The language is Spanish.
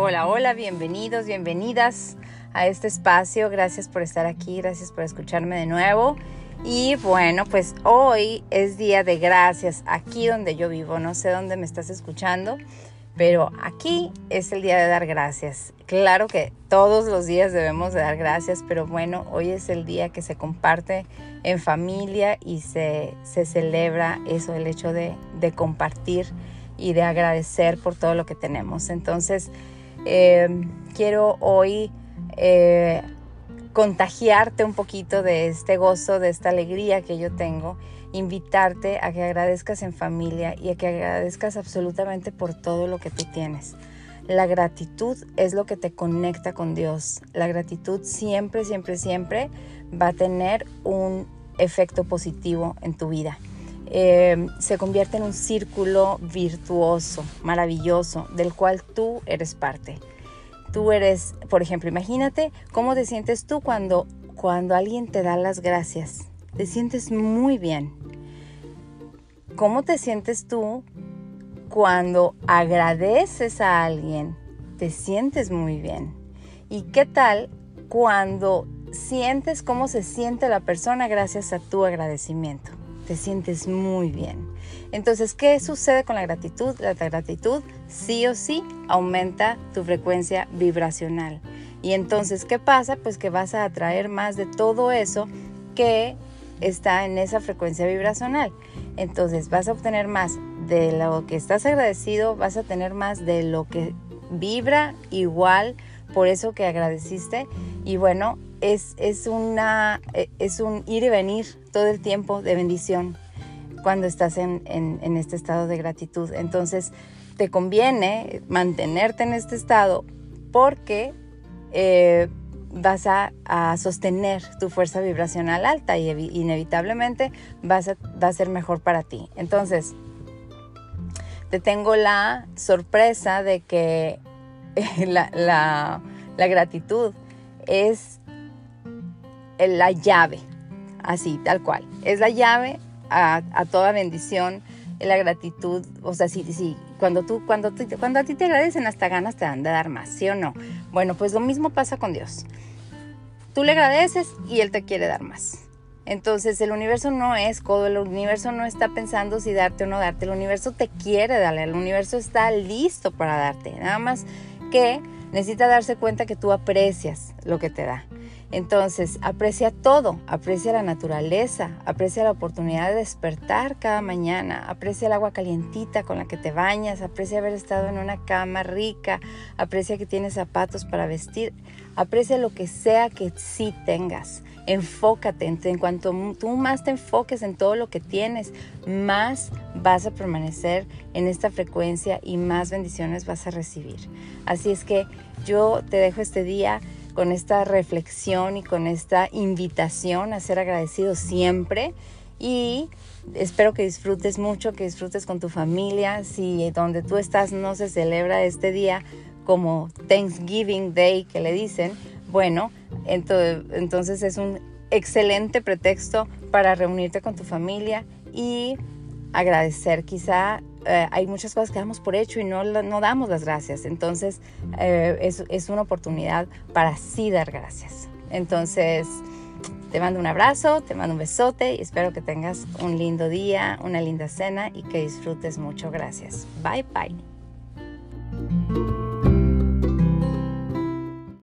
Hola, hola, bienvenidos, bienvenidas a este espacio. Gracias por estar aquí, gracias por escucharme de nuevo. Y bueno, pues hoy es día de gracias aquí donde yo vivo. No sé dónde me estás escuchando, pero aquí es el día de dar gracias. Claro que todos los días debemos de dar gracias, pero bueno, hoy es el día que se comparte en familia y se, se celebra eso, el hecho de, de, compartir y de agradecer por todo lo que tenemos. Entonces, eh, quiero hoy eh, contagiarte un poquito de este gozo, de esta alegría que yo tengo, invitarte a que agradezcas en familia y a que agradezcas absolutamente por todo lo que tú tienes. La gratitud es lo que te conecta con Dios. La gratitud siempre, siempre, siempre va a tener un efecto positivo en tu vida. Eh, se convierte en un círculo virtuoso, maravilloso, del cual tú eres parte tú eres, por ejemplo, imagínate cómo te sientes tú cuando, cuando alguien te da las gracias. Te sientes muy bien. ¿Cómo te sientes tú cuando agradeces a alguien? Te sientes muy bien. ¿Y qué tal cuando sientes cómo se siente la persona gracias a tu agradecimiento? Te sientes muy bien. Entonces, ¿qué sucede con la gratitud? La gratitud sí o sí aumenta tu frecuencia vibracional. Y entonces, ¿qué pasa? Pues que vas a atraer más de todo eso que está en esa frecuencia vibracional. Entonces, vas a obtener más de lo que estás agradecido, vas a tener más de lo que vibra igual por eso que agradeciste. Y bueno, es, es, una, es un ir y venir todo el tiempo de bendición cuando estás en, este estado de gratitud. Entonces, te conviene mantenerte en este estado porque eh, vas a, sostener tu fuerza vibracional alta y inevitablemente vas a, va a ser mejor para ti. Entonces, te tengo la sorpresa de que la, la gratitud es la llave, así, tal cual. Es la llave a, toda bendición, la gratitud, o sea, sí, sí, cuando tú, cuando, cuando a ti te agradecen, hasta ganas te dan de dar más, ¿sí o no? Bueno, pues lo mismo pasa con Dios. Tú le agradeces y Él te quiere dar más. Entonces el universo no es codo, el universo no está pensando si darte o no darte, el universo te quiere darle, el universo está listo para darte, nada más que necesita darse cuenta que tú aprecias lo que te da. Entonces, aprecia todo, aprecia la naturaleza, aprecia la oportunidad de despertar cada mañana, aprecia el agua calientita con la que te bañas, aprecia haber estado en una cama rica, aprecia que tienes zapatos para vestir, aprecia lo que sea que sí tengas. Enfócate, en cuanto tú más te enfoques en todo lo que tienes, más vas a permanecer en esta frecuencia y más bendiciones vas a recibir. Así es que yo te dejo este día con esta reflexión y con esta invitación a ser agradecido siempre y espero que disfrutes mucho, que disfrutes con tu familia. Si donde tú estás no se celebra este día como Thanksgiving Day que le dicen, bueno, entonces es un excelente pretexto para reunirte con tu familia y agradecer. Quizá eh, hay muchas cosas que damos por hecho y no, no damos las gracias. Entonces eh, es, es una oportunidad para sí dar gracias. Entonces te mando un abrazo, te mando un besote y espero que tengas un lindo día, una linda cena y que disfrutes mucho. Gracias. Bye bye.